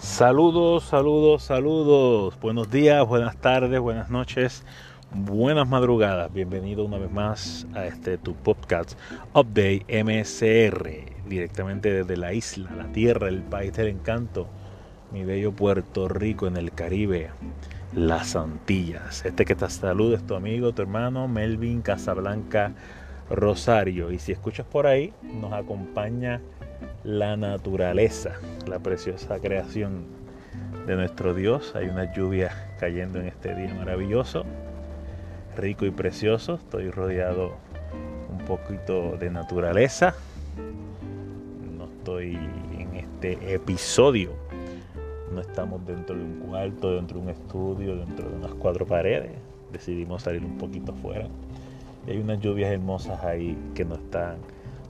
Saludos, saludos, saludos. Buenos días, buenas tardes, buenas noches, buenas madrugadas. Bienvenido una vez más a este tu podcast Update MCR, directamente desde la isla, la tierra, el país del encanto, mi bello Puerto Rico en el Caribe, las Antillas. Este que te saluda es tu amigo, tu hermano Melvin Casablanca Rosario. Y si escuchas por ahí, nos acompaña la naturaleza, la preciosa creación de nuestro Dios. Hay una lluvia cayendo en este día maravilloso, rico y precioso. Estoy rodeado un poquito de naturaleza. No estoy en este episodio. No estamos dentro de un cuarto, dentro de un estudio, dentro de unas cuatro paredes. Decidimos salir un poquito afuera. Hay unas lluvias hermosas ahí que nos están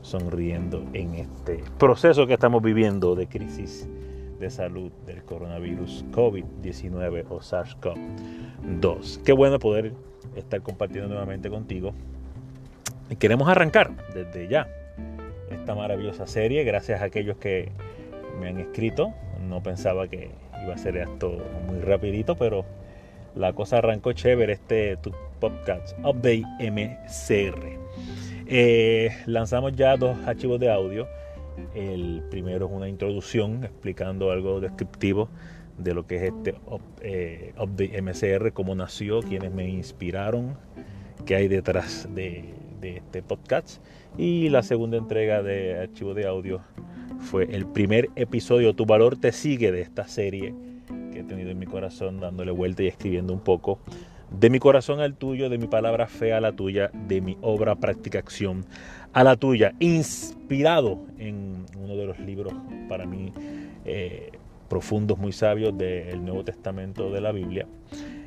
sonriendo en este proceso que estamos viviendo de crisis de salud del coronavirus COVID-19 o SARS-CoV-2. Qué bueno poder estar compartiendo nuevamente contigo. Y queremos arrancar desde ya esta maravillosa serie, gracias a aquellos que me han escrito. No pensaba que iba a ser esto muy rapidito, pero la cosa arrancó chévere este tu podcast Update MCR. Eh, lanzamos ya dos archivos de audio. El primero es una introducción explicando algo descriptivo de lo que es este eh, Update MCR, cómo nació, quienes me inspiraron, qué hay detrás de, de este podcast. Y la segunda entrega de archivo de audio fue el primer episodio, Tu valor te sigue, de esta serie que he tenido en mi corazón, dándole vuelta y escribiendo un poco de mi corazón al tuyo, de mi palabra fe a la tuya, de mi obra práctica acción a la tuya, inspirado en uno de los libros para mí eh, profundos, muy sabios del Nuevo Testamento de la Biblia,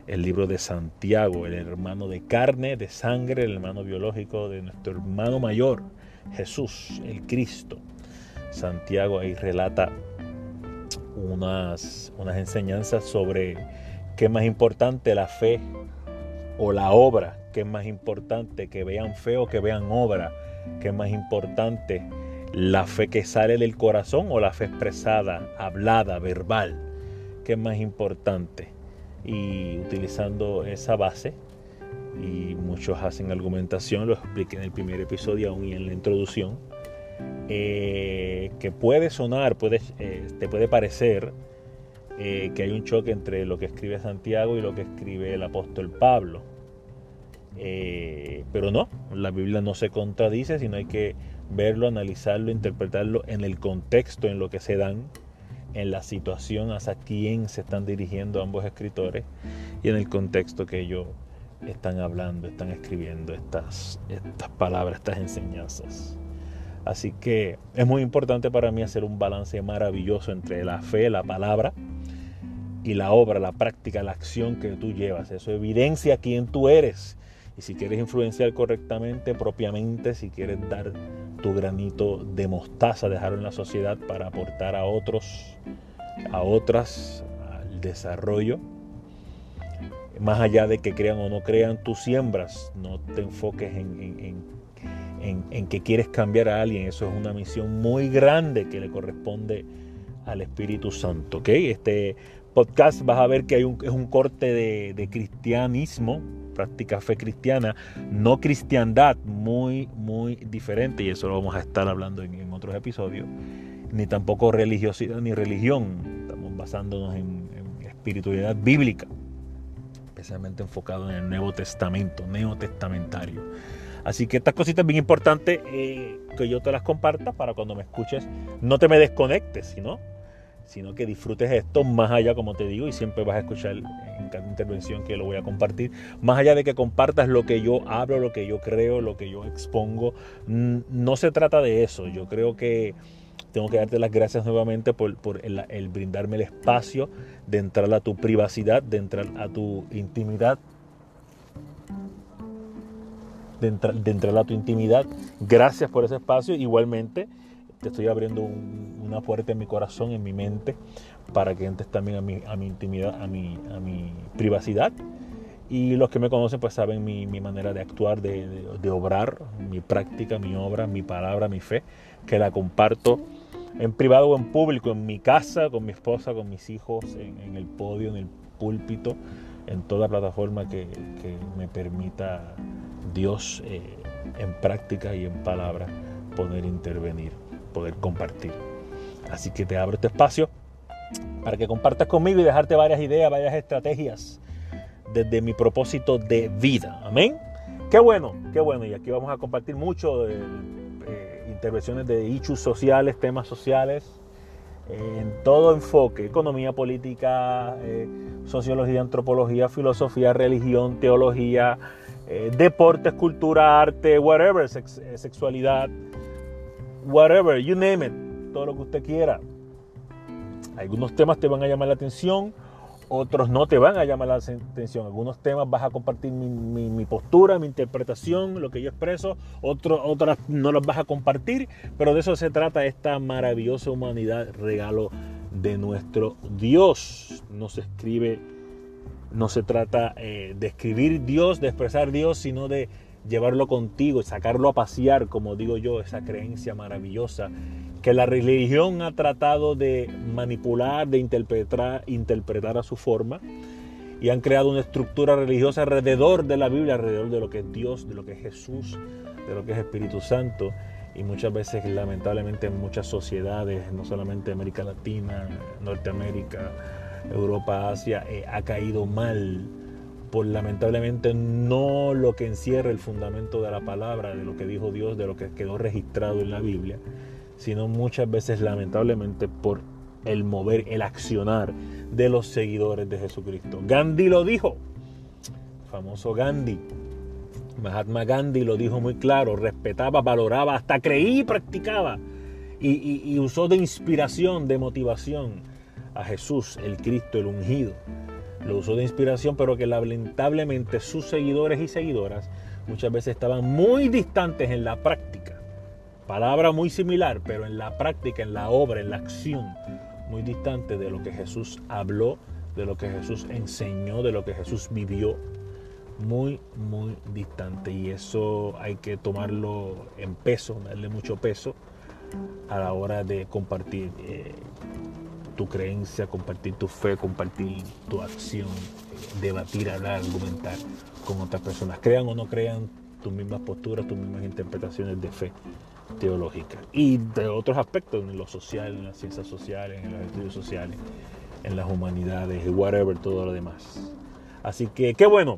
el libro de Santiago, el hermano de carne, de sangre, el hermano biológico de nuestro hermano mayor, Jesús, el Cristo. Santiago ahí relata unas, unas enseñanzas sobre qué es más importante, la fe o la obra, que es más importante, que vean fe o que vean obra, que es más importante, la fe que sale del corazón o la fe expresada, hablada, verbal, que es más importante. Y utilizando esa base, y muchos hacen argumentación, lo expliqué en el primer episodio aún y en la introducción, eh, que puede sonar, puede, eh, te puede parecer eh, que hay un choque entre lo que escribe Santiago y lo que escribe el apóstol Pablo. Eh, pero no, la Biblia no se contradice, sino hay que verlo, analizarlo, interpretarlo en el contexto en lo que se dan, en la situación hacia quién se están dirigiendo ambos escritores y en el contexto que ellos están hablando, están escribiendo estas, estas palabras, estas enseñanzas. Así que es muy importante para mí hacer un balance maravilloso entre la fe, la palabra, y la obra, la práctica, la acción que tú llevas. Eso evidencia quién tú eres. Y si quieres influenciar correctamente, propiamente, si quieres dar tu granito de mostaza, dejarlo en la sociedad para aportar a otros, a otras, al desarrollo, más allá de que crean o no crean, tú siembras, no te enfoques en, en, que quieres cambiar a alguien, eso es una misión muy grande que le corresponde al Espíritu Santo. ¿ok? Este podcast vas a ver que hay un, es un corte de, cristianismo, práctica fe cristiana, no cristiandad, muy, muy diferente, y eso lo vamos a estar hablando en, otros episodios, ni tampoco religiosidad ni religión, estamos basándonos en, espiritualidad bíblica, especialmente enfocado en el Nuevo Testamento, neotestamentario. Así que estas cositas bien importantes eh, que yo te las comparta para cuando me escuches no te me desconectes, sino sino que disfrutes esto más allá, como te digo, y siempre vas a escuchar en cada intervención que lo voy a compartir, más allá de que compartas lo que yo hablo, lo que yo creo, lo que yo expongo, no se trata de eso, yo creo que tengo que darte las gracias nuevamente por, el, brindarme el espacio de entrar a tu privacidad, de entrar a tu intimidad, de, de entrar a tu intimidad. Gracias por ese espacio. Igualmente, te estoy abriendo una puerta en mi corazón, en mi mente, para que entres también a mi, a mi intimidad, a mi, a mi privacidad. Y los que me conocen pues saben mi, mi manera de actuar, de, de, obrar, mi práctica, mi obra, mi palabra, mi fe, que la comparto en privado o en público, en mi casa, con mi esposa, con mis hijos, en, el podio, en el púlpito, en toda plataforma que, me permita Dios eh, en práctica y en palabra poder intervenir, poder compartir. Así que te abro este espacio para que compartas conmigo y dejarte varias ideas, varias estrategias desde mi propósito de vida. Amén. Qué bueno, qué bueno. Y aquí vamos a compartir mucho de eh, intervenciones de issues sociales, temas sociales, en todo enfoque, economía, política, eh, sociología, antropología, filosofía, religión, teología, eh, deportes, cultura, arte, whatever, sexualidad, whatever, you name it, todo lo que usted quiera. Algunos temas te van a llamar la atención, otros no te van a llamar la atención. Algunos temas vas a compartir mi, postura, mi interpretación, lo que yo expreso, otros otras no los vas a compartir, pero de eso se trata esta maravillosa humanidad, regalo de nuestro Dios. No se escribe, no se trata eh, de escribir Dios, de expresar Dios, sino de llevarlo contigo, sacarlo a pasear, como digo yo, esa creencia maravillosa que la religión ha tratado de manipular, de interpretar, interpretar a su forma y han creado una estructura religiosa alrededor de la Biblia, alrededor de lo que es Dios, de lo que es Jesús, de lo que es Espíritu Santo. Y muchas veces, lamentablemente, en muchas sociedades, no solamente América Latina, Norteamérica, Europa, Asia, eh, ha caído mal por lamentablemente no lo que encierra el fundamento de la palabra, de lo que dijo Dios, de lo que quedó registrado en la Biblia, sino muchas veces lamentablemente por el mover, el accionar de los seguidores de Jesucristo. Gandhi lo dijo, famoso Gandhi. Mahatma Gandhi lo dijo muy claro, respetaba, valoraba, hasta creía y practicaba. Y, y usó de inspiración, de motivación a Jesús, el Cristo, el ungido lo usó de inspiración, pero que lamentablemente sus seguidores y seguidoras muchas veces estaban muy distantes en la práctica. Palabra muy similar, pero en la práctica, en la obra, en la acción, muy distante de lo que Jesús habló, de lo que Jesús enseñó, de lo que Jesús vivió. Muy, muy distante. Y eso hay que tomarlo en peso, darle mucho peso a la hora de compartir eh, tu creencia, compartir tu fe, compartir tu acción, debatir, hablar, argumentar con otras personas. Crean o no crean tus mismas posturas, tus mismas interpretaciones de fe Y de otros aspectos, en lo social, en las ciencias sociales, en los estudios sociales, en las humanidades, whatever, todo lo demás. Así que qué bueno.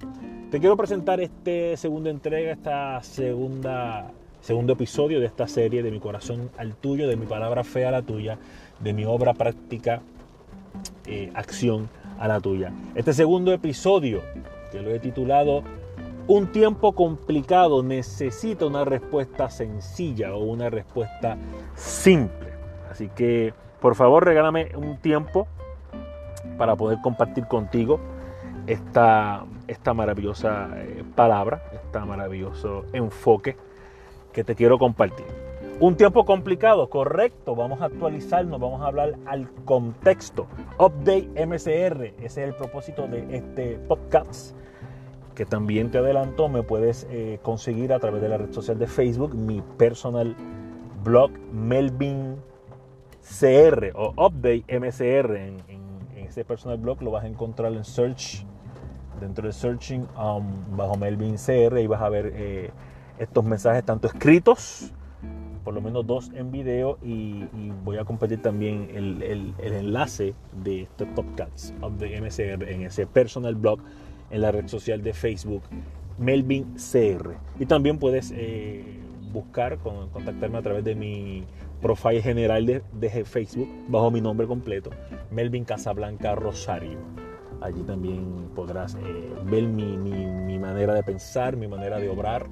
Te quiero presentar esta segunda entrega, esta segunda segundo episodio de esta serie de mi corazón al tuyo, de mi palabra fe a la tuya, de mi obra práctica, eh, acción a la tuya. Este segundo episodio, que lo he titulado Un tiempo complicado necesita una respuesta sencilla o una respuesta simple. Así que, por favor, regálame un tiempo para poder compartir contigo esta, esta maravillosa eh, palabra, este maravilloso enfoque que te quiero compartir. Un tiempo complicado, correcto. Vamos a actualizarnos, vamos a hablar al contexto. Update MCR, ese es el propósito de este podcast. Que también te adelanto, me puedes eh, conseguir a través de la red social de Facebook, mi personal blog Melvin CR o Update MCR. En, ese personal blog lo vas a encontrar en search, dentro de searching um, bajo Melvin CR y vas a ver eh, estos mensajes tanto escritos por lo menos dos en video y, voy a compartir también el, enlace de este podcast de MCR en ese personal blog en la red social de Facebook Melvin CR y también puedes eh, buscar contactarme a través de mi profile general de, Facebook bajo mi nombre completo Melvin Casablanca Rosario. Allí también podrás eh, ver mi, mi manera de pensar mi manera de obrar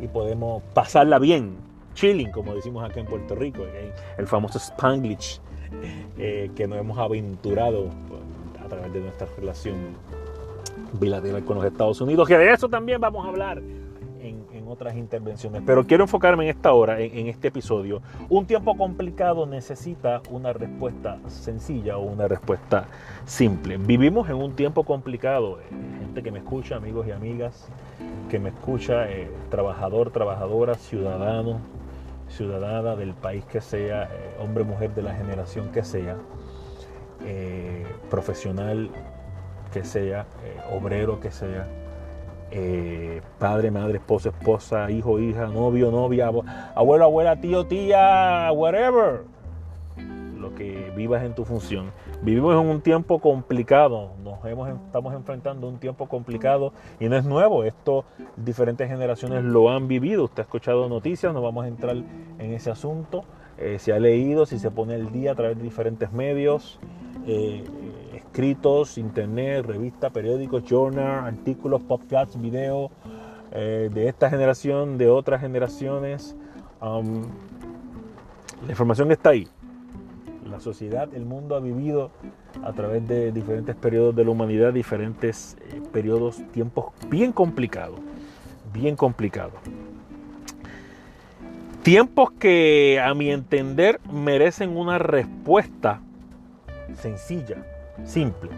y podemos pasarla bien chilling, como decimos acá en Puerto Rico, el famoso Spanglish eh, que nos hemos aventurado a través de nuestra relación bilateral con los Estados Unidos, que de eso también vamos a hablar en, otras intervenciones. Pero quiero enfocarme en esta hora, en, este episodio. Un tiempo complicado necesita una respuesta sencilla o una respuesta simple. Vivimos en un tiempo complicado, gente que me escucha, amigos y amigas, que me escucha, eh, trabajador, trabajadora, ciudadano, ciudadana del país que sea, eh, hombre, mujer de la generación que sea, eh, profesional que sea, obrero que sea, padre, madre, esposa, esposa, hijo, hija, novio, novia, abuelo, abuela, tío, tía, whatever. Lo que vivas en tu función. Vivimos en un tiempo complicado, nos hemos, estamos enfrentando un tiempo complicado y no es nuevo, esto diferentes generaciones lo han vivido, usted ha escuchado noticias, no vamos a entrar en ese asunto, eh, se ha leído, si se pone el día a través de diferentes medios, eh, escritos, internet, revistas, periódicos, journal, artículos, podcasts, videos eh, de esta generación, de otras generaciones. Um, la información está ahí la sociedad, el mundo ha vivido a través de diferentes periodos de la humanidad, diferentes eh, periodos, tiempos bien complicados, bien complicados. Tiempos que a mi entender merecen una respuesta sencilla, simple.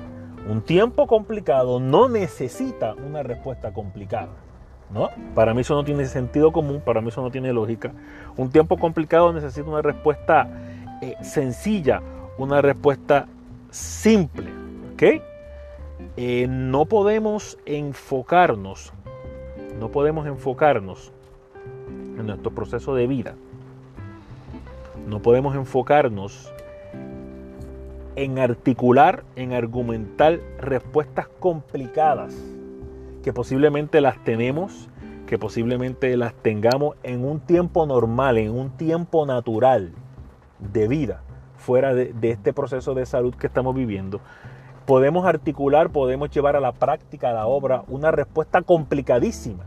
Un tiempo complicado no necesita una respuesta complicada. ¿No? Para mí eso no tiene sentido común, para mí eso no tiene lógica. Un tiempo complicado necesita una respuesta eh, sencilla, una respuesta simple. ¿Ok? Eh, no podemos enfocarnos, no podemos enfocarnos en nuestro proceso de vida. No podemos enfocarnos en articular, en argumentar respuestas complicadas que posiblemente las tenemos, que posiblemente las tengamos en un tiempo normal, en un tiempo natural de vida fuera de, este proceso de salud que estamos viviendo, podemos articular, podemos llevar a la práctica, a la obra, una respuesta complicadísima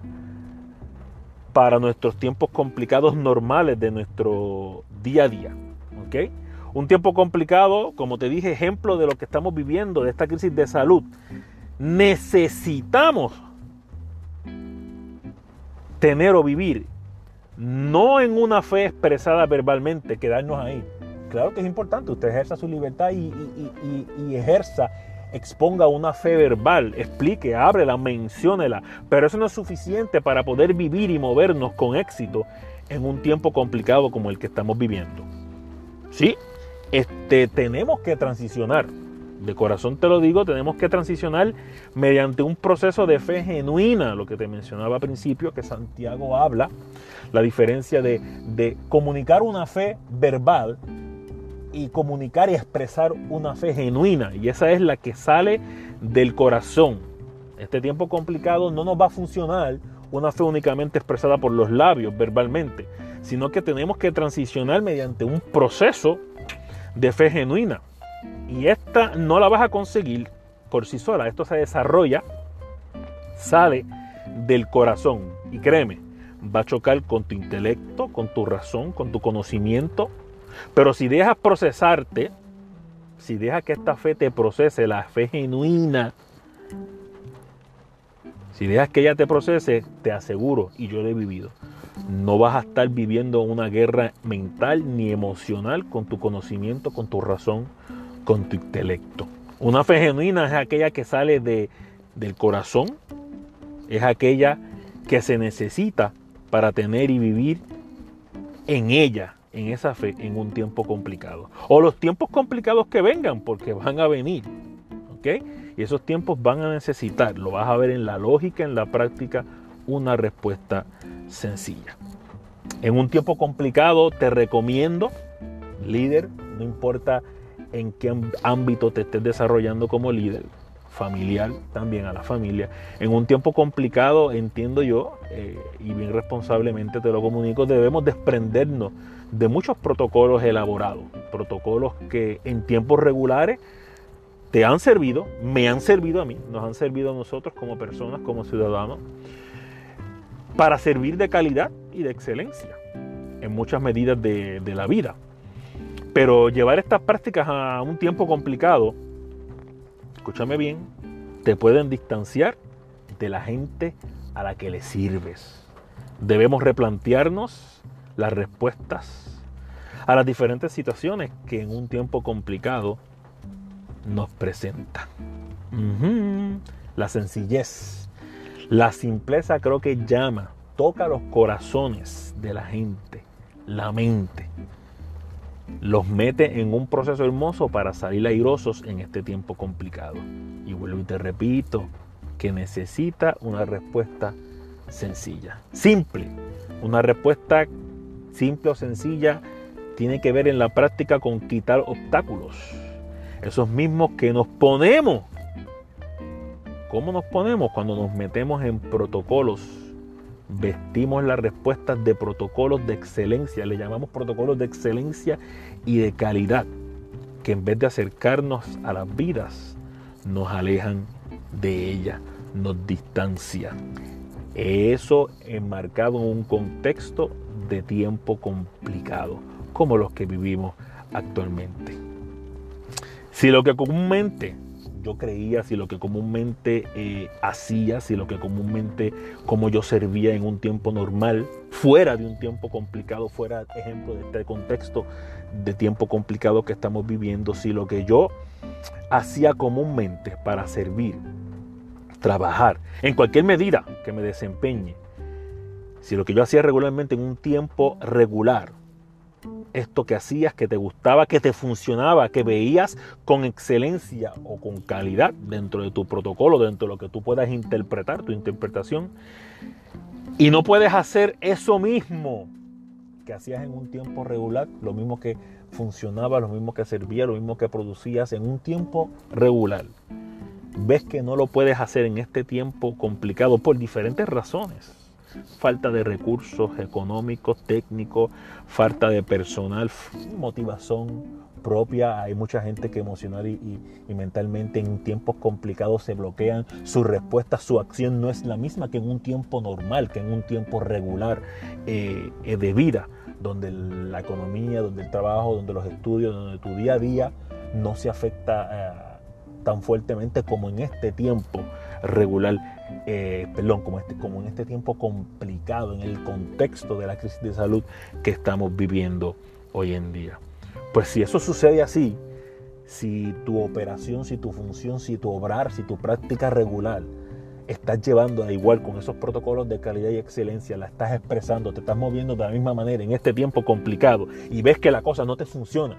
para nuestros tiempos complicados normales de nuestro día a día. ¿okay? Un tiempo complicado, como te dije, ejemplo de lo que estamos viviendo, de esta crisis de salud. Necesitamos tener o vivir no en una fe expresada verbalmente, quedarnos ahí. Claro que es importante, usted ejerza su libertad y, ejerza, exponga una fe verbal, explique, ábrela, menciónela, pero eso no es suficiente para poder vivir y movernos con éxito en un tiempo complicado como el que estamos viviendo. Sí, este, tenemos que transicionar de corazón te lo digo, tenemos que transicionar mediante un proceso de fe genuina, lo que te mencionaba al principio, que Santiago habla, la diferencia de, de comunicar una fe verbal y comunicar y expresar una fe genuina. Y esa es la que sale del corazón. Este tiempo complicado no nos va a funcionar una fe únicamente expresada por los labios, verbalmente, sino que tenemos que transicionar mediante un proceso de fe genuina. Y esta no la vas a conseguir por sí sola. Esto se desarrolla, sale del corazón. Y créeme, va a chocar con tu intelecto, con tu razón, con tu conocimiento. Pero si dejas procesarte, si dejas que esta fe te procese, la fe genuina, si dejas que ella te procese, te aseguro, y yo lo he vivido, no vas a estar viviendo una guerra mental ni emocional con tu conocimiento, con tu razón, con tu intelecto. Una fe genuina es aquella que sale de, del corazón, es aquella que se necesita para tener y vivir en ella, en esa fe, en un tiempo complicado. O los tiempos complicados que vengan, porque van a venir. Y esos tiempos van a necesitar, lo vas a ver en la lógica, en la práctica, una respuesta sencilla. En un tiempo complicado te recomiendo, líder, no importa en qué ámbito te estés desarrollando como líder, familiar también a la familia. En un tiempo complicado, entiendo yo, eh, y bien responsablemente te lo comunico, debemos desprendernos de muchos protocolos elaborados, protocolos que en tiempos regulares te han servido, me han servido a mí, nos han servido a nosotros como personas, como ciudadanos, para servir de calidad y de excelencia en muchas medidas de la vida. Pero llevar estas prácticas a un tiempo complicado, escúchame bien, te pueden distanciar de la gente a la que le sirves. Debemos replantearnos las respuestas a las diferentes situaciones que en un tiempo complicado nos presentan. La sencillez, la simpleza creo que llama, toca los corazones de la gente la mente. Los mete en un proceso hermoso para salir airosos en este tiempo complicado. Y vuelvo y te repito que necesita una respuesta sencilla, simple. Una respuesta simple o sencilla tiene que ver en la práctica con quitar obstáculos. Esos mismos que nos ponemos. ¿Cómo nos ponemos? Cuando nos metemos en protocolos. Vestimos las respuestas de protocolos de excelencia. Le llamamos protocolos de excelencia y de calidad. Que en vez de acercarnos a las vidas, nos alejan de ellas, nos distancian. Eso enmarcado en un contexto de tiempo complicado, como los que vivimos actualmente. Si lo que comúnmente yo creía, si lo que comúnmente eh, hacía, si lo que comúnmente como yo servía en un tiempo normal, fuera de un tiempo complicado, fuera ejemplo de este contexto de tiempo complicado que estamos viviendo, si lo que yo hacía comúnmente para servir, trabajar, en cualquier medida que me desempeñe, si lo que yo hacía regularmente en un tiempo regular, esto que hacías, que te gustaba, que te funcionaba, que veías con excelencia o con calidad dentro de tu protocolo, dentro de lo que tú puedas interpretar, tu interpretación, y no puedes hacer eso mismo que hacías en un tiempo regular, lo mismo que funcionaba, lo mismo que servía, lo mismo que producías en un tiempo regular. Ves que no lo puedes hacer en este tiempo complicado por diferentes razones falta de recursos económicos, técnicos, falta de personal, motivación propia. Hay mucha gente que emocional y, mentalmente en tiempos complicados se bloquean. Su respuesta, su acción no es la misma que en un tiempo normal, que en un tiempo regular eh, eh, de vida, donde la economía, donde el trabajo, donde los estudios, donde tu día a día no se afecta eh, tan fuertemente como en este tiempo regular, eh, perdón, como, este, como en este tiempo complicado, en el contexto de la crisis de salud que estamos viviendo hoy en día. Pues si eso sucede así, si tu operación, si tu función, si tu obrar, si tu práctica regular estás llevando a igual con esos protocolos de calidad y excelencia, la estás expresando, te estás moviendo de la misma manera en este tiempo complicado y ves que la cosa no te funciona,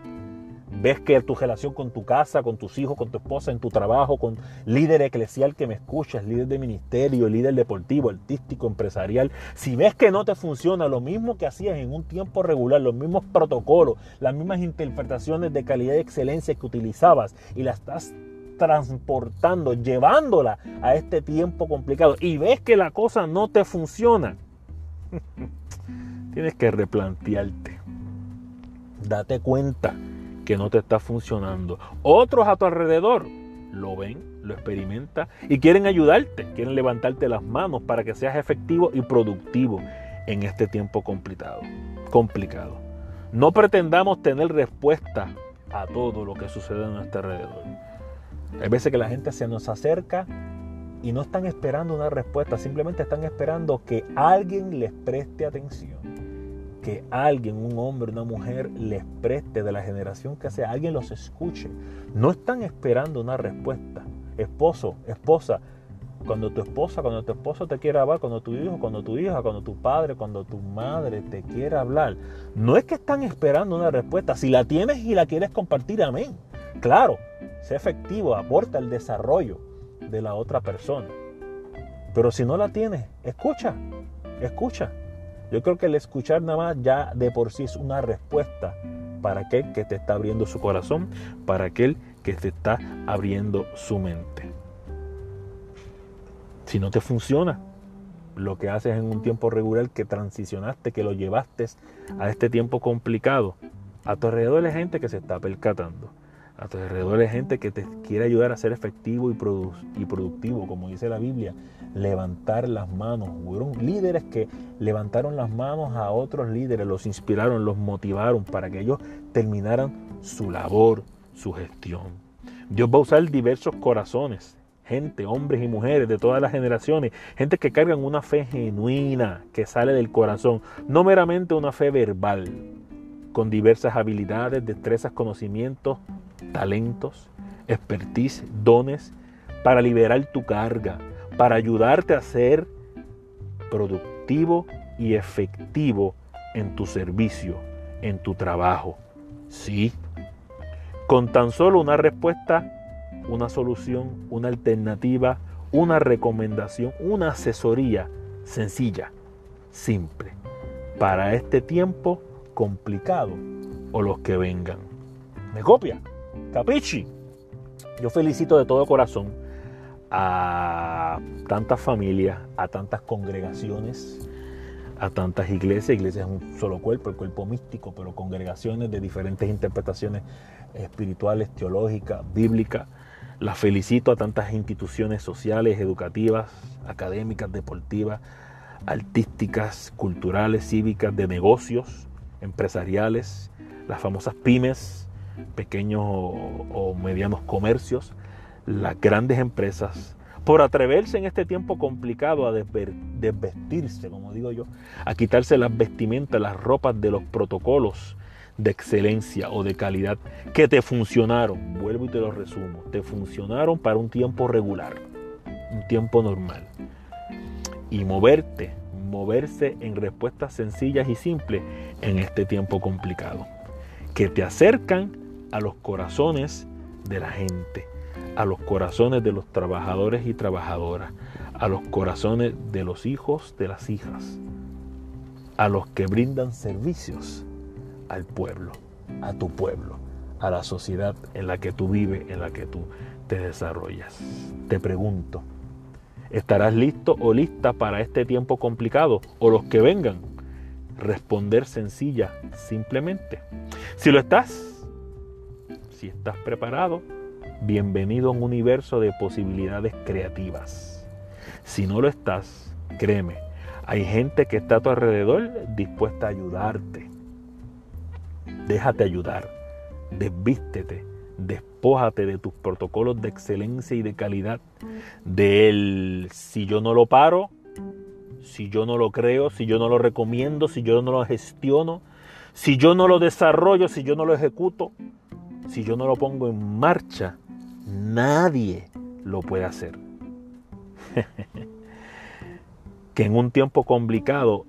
ves que tu relación con tu casa, con tus hijos, con tu esposa, en tu trabajo, con líder eclesial que me escuchas, líder de ministerio, líder deportivo, artístico, empresarial, si ves que no te funciona lo mismo que hacías en un tiempo regular, los mismos protocolos, las mismas interpretaciones de calidad y excelencia que utilizabas y la estás transportando, llevándola a este tiempo complicado y ves que la cosa no te funciona, tienes que replantearte. Date cuenta que no te está funcionando. Otros a tu alrededor lo ven, lo experimentan y quieren ayudarte, quieren levantarte las manos para que seas efectivo y productivo en este tiempo complicado. complicado. No pretendamos tener respuesta a todo lo que sucede a nuestro alrededor. Hay veces que la gente se nos acerca y no están esperando una respuesta, simplemente están esperando que alguien les preste atención que alguien, un hombre, una mujer, les preste de la generación que sea, alguien los escuche. No están esperando una respuesta. Esposo, esposa, cuando tu esposa, cuando tu esposo te quiera hablar, cuando tu hijo, cuando tu hija, cuando tu padre, cuando tu madre te quiera hablar, no es que están esperando una respuesta. Si la tienes y la quieres compartir, amén. Claro, sé efectivo, aporta el desarrollo de la otra persona. Pero si no la tienes, escucha, escucha. Yo creo que el escuchar nada más ya de por sí es una respuesta para aquel que te está abriendo su corazón, para aquel que te está abriendo su mente. Si no te funciona lo que haces en un tiempo regular, que transicionaste, que lo llevaste a este tiempo complicado, a tu alrededor hay gente que se está percatando. A tu alrededor hay gente que te quiere ayudar a ser efectivo y, productivo, como dice la Biblia levantar las manos. Fueron líderes que levantaron las manos a otros líderes, los inspiraron, los motivaron para que ellos terminaran su labor, su gestión. Dios va a usar diversos corazones, gente, hombres y mujeres de todas las generaciones, gente que cargan una fe genuina que sale del corazón, no meramente una fe verbal, con diversas habilidades, destrezas, conocimientos, talentos, expertise, dones, para liberar tu carga, para ayudarte a ser productivo y efectivo en tu servicio, en tu trabajo. Sí. Con tan solo una respuesta, una solución, una alternativa, una recomendación, una asesoría sencilla, simple, para este tiempo complicado o los que vengan. ¿Me copia? ¿Capichi? Yo felicito de todo corazón a tantas familias, a tantas congregaciones, a tantas iglesias. Iglesias es un solo cuerpo, el cuerpo místico, pero congregaciones de diferentes interpretaciones espirituales, teológicas, bíblicas. Las felicito a tantas instituciones sociales, educativas, académicas, deportivas, artísticas, culturales, cívicas, de negocios, empresariales, las famosas pymes, pequeños o, medianos comercios, las grandes empresas, por atreverse en este tiempo complicado a desvestirse, como digo yo, a quitarse las vestimentas, las ropas de los protocolos de excelencia o de calidad que te funcionaron, vuelvo y te lo resumo, te funcionaron para un tiempo regular, un tiempo normal. Y moverte, moverse en respuestas sencillas y simples en este tiempo complicado, que te acercan a los corazones de la gente, a los corazones de los trabajadores y trabajadoras, a los corazones de los hijos, de las hijas, a los que brindan servicios al pueblo, a tu pueblo, a la sociedad en la que tú vives, en la que tú te desarrollas. Te pregunto, ¿estarás listo o lista para este tiempo complicado o los que vengan? Responder sencilla, simplemente. Si lo estás, si estás preparado, bienvenido a un universo de posibilidades creativas. Si no lo estás, créeme, hay gente que está a tu alrededor dispuesta a ayudarte Déjate ayudar, desvístete, despójate de tus protocolos de excelencia y de calidad, de él. Si yo no lo paro, si yo no lo creo, si yo no lo recomiendo, si yo no lo gestiono, si yo no lo desarrollo, si yo no lo ejecuto, si yo no lo pongo en marcha, nadie lo puede hacer. que en un tiempo complicado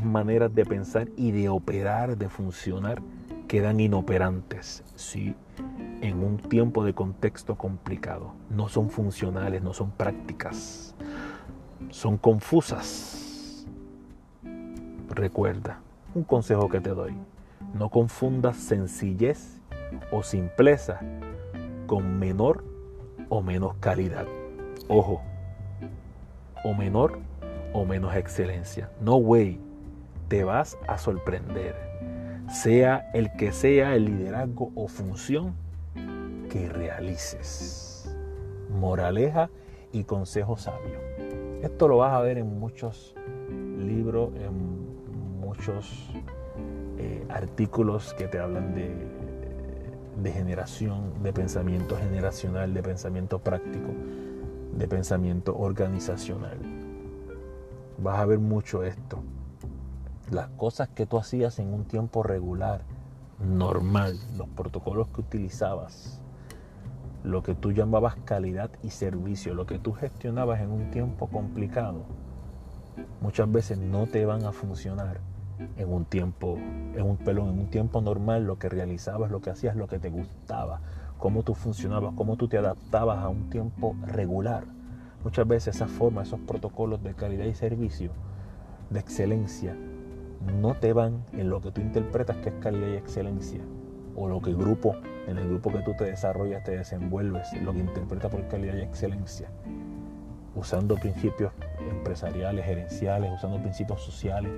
maneras de pensar y de operar, de funcionar, quedan inoperantes. Sí, en un tiempo de contexto complicado. No son funcionales, no son prácticas. Son confusas. Recuerda, un consejo que te doy. No confundas sencillez o simpleza con menor o menos calidad. Ojo, o menor o menos excelencia. No way te vas a sorprender. Sea el que sea el liderazgo o función que realices. Moraleja y consejo sabio. Esto lo vas a ver en muchos libros, en muchos eh, artículos que te hablan de, de generación, de pensamiento generacional, de pensamiento práctico, de pensamiento organizacional. Vas a ver mucho esto las cosas que tú hacías en un tiempo regular, normal, los protocolos que utilizabas, lo que tú llamabas calidad y servicio, lo que tú gestionabas en un tiempo complicado, muchas veces no te van a funcionar en un tiempo, en un pelón, en un tiempo normal, lo que realizabas, lo que hacías, lo que te gustaba, cómo tú funcionabas, cómo tú te adaptabas a un tiempo regular. Muchas veces esa forma, esos protocolos de calidad y servicio, de excelencia, no te van en lo que tú interpretas que es calidad y excelencia, o lo que el grupo, en el grupo que tú te desarrollas, te desenvuelves, lo que interpreta por calidad y excelencia, usando principios empresariales, gerenciales, usando principios sociales,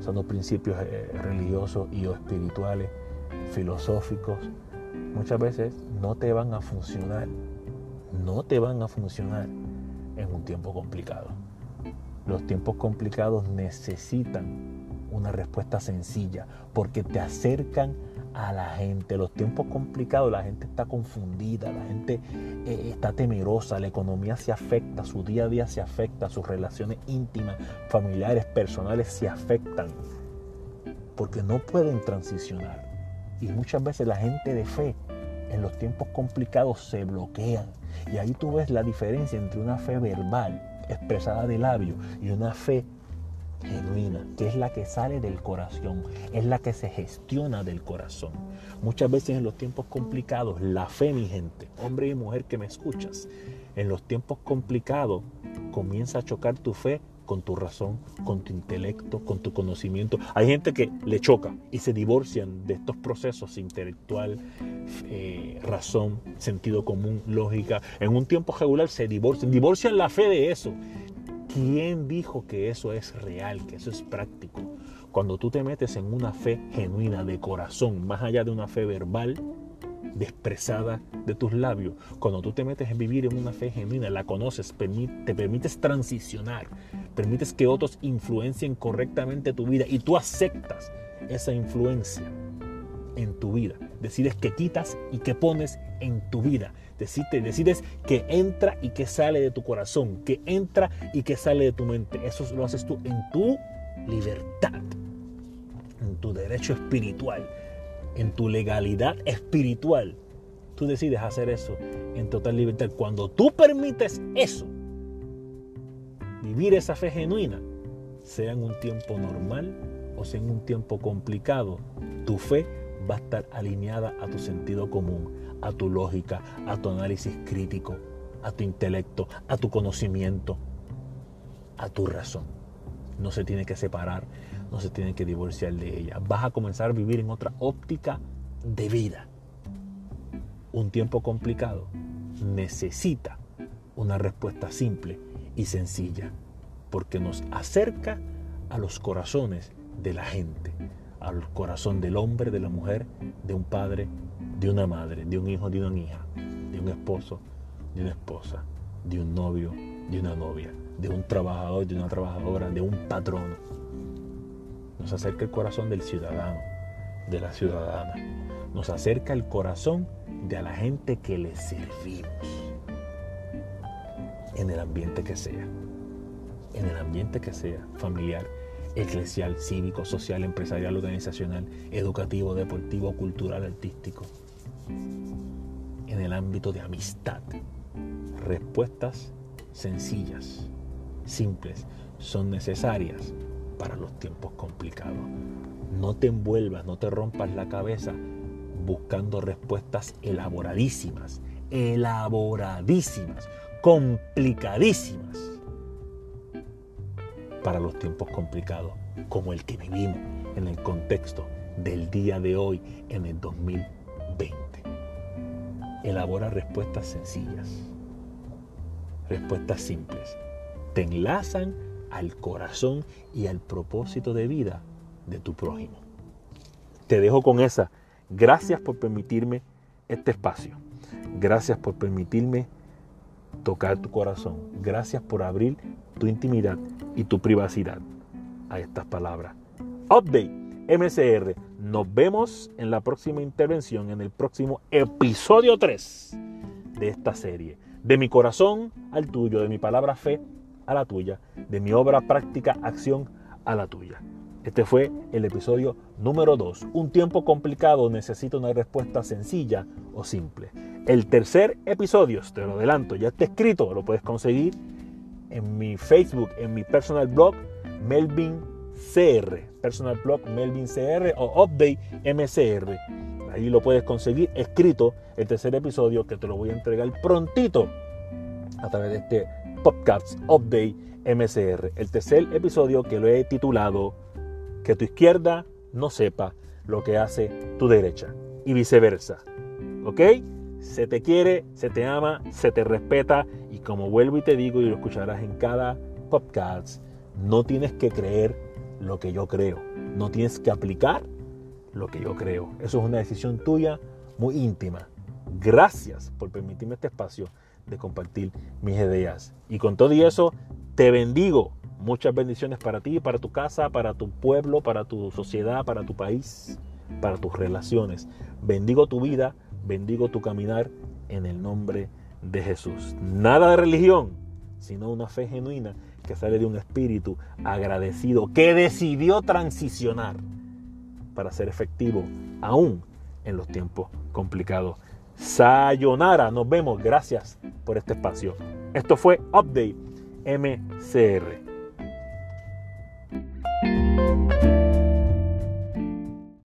usando principios eh, religiosos y o espirituales, filosóficos, muchas veces no te van a funcionar, no te van a funcionar en un tiempo complicado. Los tiempos complicados necesitan una respuesta sencilla, porque te acercan a la gente. Los tiempos complicados, la gente está confundida, la gente eh, está temerosa, la economía se afecta, su día a día se afecta, sus relaciones íntimas, familiares, personales se afectan, porque no pueden transicionar. Y muchas veces la gente de fe en los tiempos complicados se bloquean. Y ahí tú ves la diferencia entre una fe verbal expresada de labio y una fe genuina, que es la que sale del corazón, es la que se gestiona del corazón. Muchas veces en los tiempos complicados, la fe, mi gente, hombre y mujer que me escuchas, en los tiempos complicados comienza a chocar tu fe con tu razón, con tu intelecto, con tu conocimiento. Hay gente que le choca y se divorcian de estos procesos intelectual, eh, razón, sentido común, lógica. En un tiempo regular se divorcian, divorcian la fe de eso. ¿Quién dijo que eso es real, que eso es práctico? Cuando tú te metes en una fe genuina, de corazón, más allá de una fe verbal, expresada de tus labios. Cuando tú te metes en vivir en una fe genuina, la conoces, te permites transicionar, permites que otros influencien correctamente tu vida y tú aceptas esa influencia en tu vida. Decides que quitas y que pones en tu vida. Decides, que entra y que sale de tu corazón, que entra y que sale de tu mente. Eso lo haces tú en tu libertad, en tu derecho espiritual en tu legalidad espiritual, tú decides hacer eso en total libertad. Cuando tú permites eso, vivir esa fe genuina, sea en un tiempo normal o sea en un tiempo complicado, tu fe va a estar alineada a tu sentido común, a tu lógica, a tu análisis crítico, a tu intelecto, a tu conocimiento, a tu razón. No se tiene que separar no se tiene que divorciar de ella. Vas a comenzar a vivir en otra óptica de vida. Un tiempo complicado necesita una respuesta simple y sencilla, porque nos acerca a los corazones de la gente, al corazón del hombre, de la mujer, de un padre, de una madre, de un hijo, de una hija, de un esposo, de una esposa, de un novio, de una novia, de un trabajador, de una trabajadora, de un patrono nos acerca el corazón del ciudadano, de la ciudadana, nos acerca el corazón de a la gente que le servimos, en el ambiente que sea, en el ambiente que sea, familiar, eclesial, cívico, social, empresarial, organizacional, educativo, deportivo, cultural, artístico, en el ámbito de amistad. Respuestas sencillas, simples, son necesarias para los tiempos complicados. No te envuelvas, no te rompas la cabeza buscando respuestas elaboradísimas, elaboradísimas, complicadísimas para los tiempos complicados como el que vivimos en el contexto del día de hoy en el 2020. Elabora respuestas sencillas, respuestas simples. Te enlazan al corazón y al propósito de vida de tu prójimo. Te dejo con esa. Gracias por permitirme este espacio. Gracias por permitirme tocar tu corazón. Gracias por abrir tu intimidad y tu privacidad a estas palabras. Update MCR. Nos vemos en la próxima intervención, en el próximo episodio 3 de esta serie. De mi corazón al tuyo, de mi palabra fe a la tuya, de mi obra práctica acción a la tuya. Este fue el episodio número 2. Un tiempo complicado necesita una respuesta sencilla o simple. El tercer episodio, te lo adelanto, ya está escrito, lo puedes conseguir en mi Facebook, en mi personal blog, Melvin CR, personal blog Melvin CR o Update MCR. Ahí lo puedes conseguir escrito el tercer episodio que te lo voy a entregar prontito a través de este Podcast Update MCR, el tercer episodio que lo he titulado Que tu izquierda no sepa lo que hace tu derecha y viceversa. ¿Ok? Se te quiere, se te ama, se te respeta como vuelvo y te digo y lo escucharás en cada podcast, no tienes que creer lo que yo creo, no tienes que aplicar lo que yo creo. Eso es una decisión tuya muy íntima. Gracias por permitirme este espacio de compartir mis ideas. Y con todo y eso, te bendigo. Muchas bendiciones para ti, para tu casa, para tu pueblo, para tu sociedad, para tu país, para tus relaciones. Bendigo tu vida, bendigo tu caminar en el nombre de Jesús. Nada de religión, sino una fe genuina que sale de un espíritu agradecido, que decidió transicionar para ser efectivo aún en los tiempos complicados. Sayonara, nos vemos, gracias por este espacio. Esto fue Update MCR.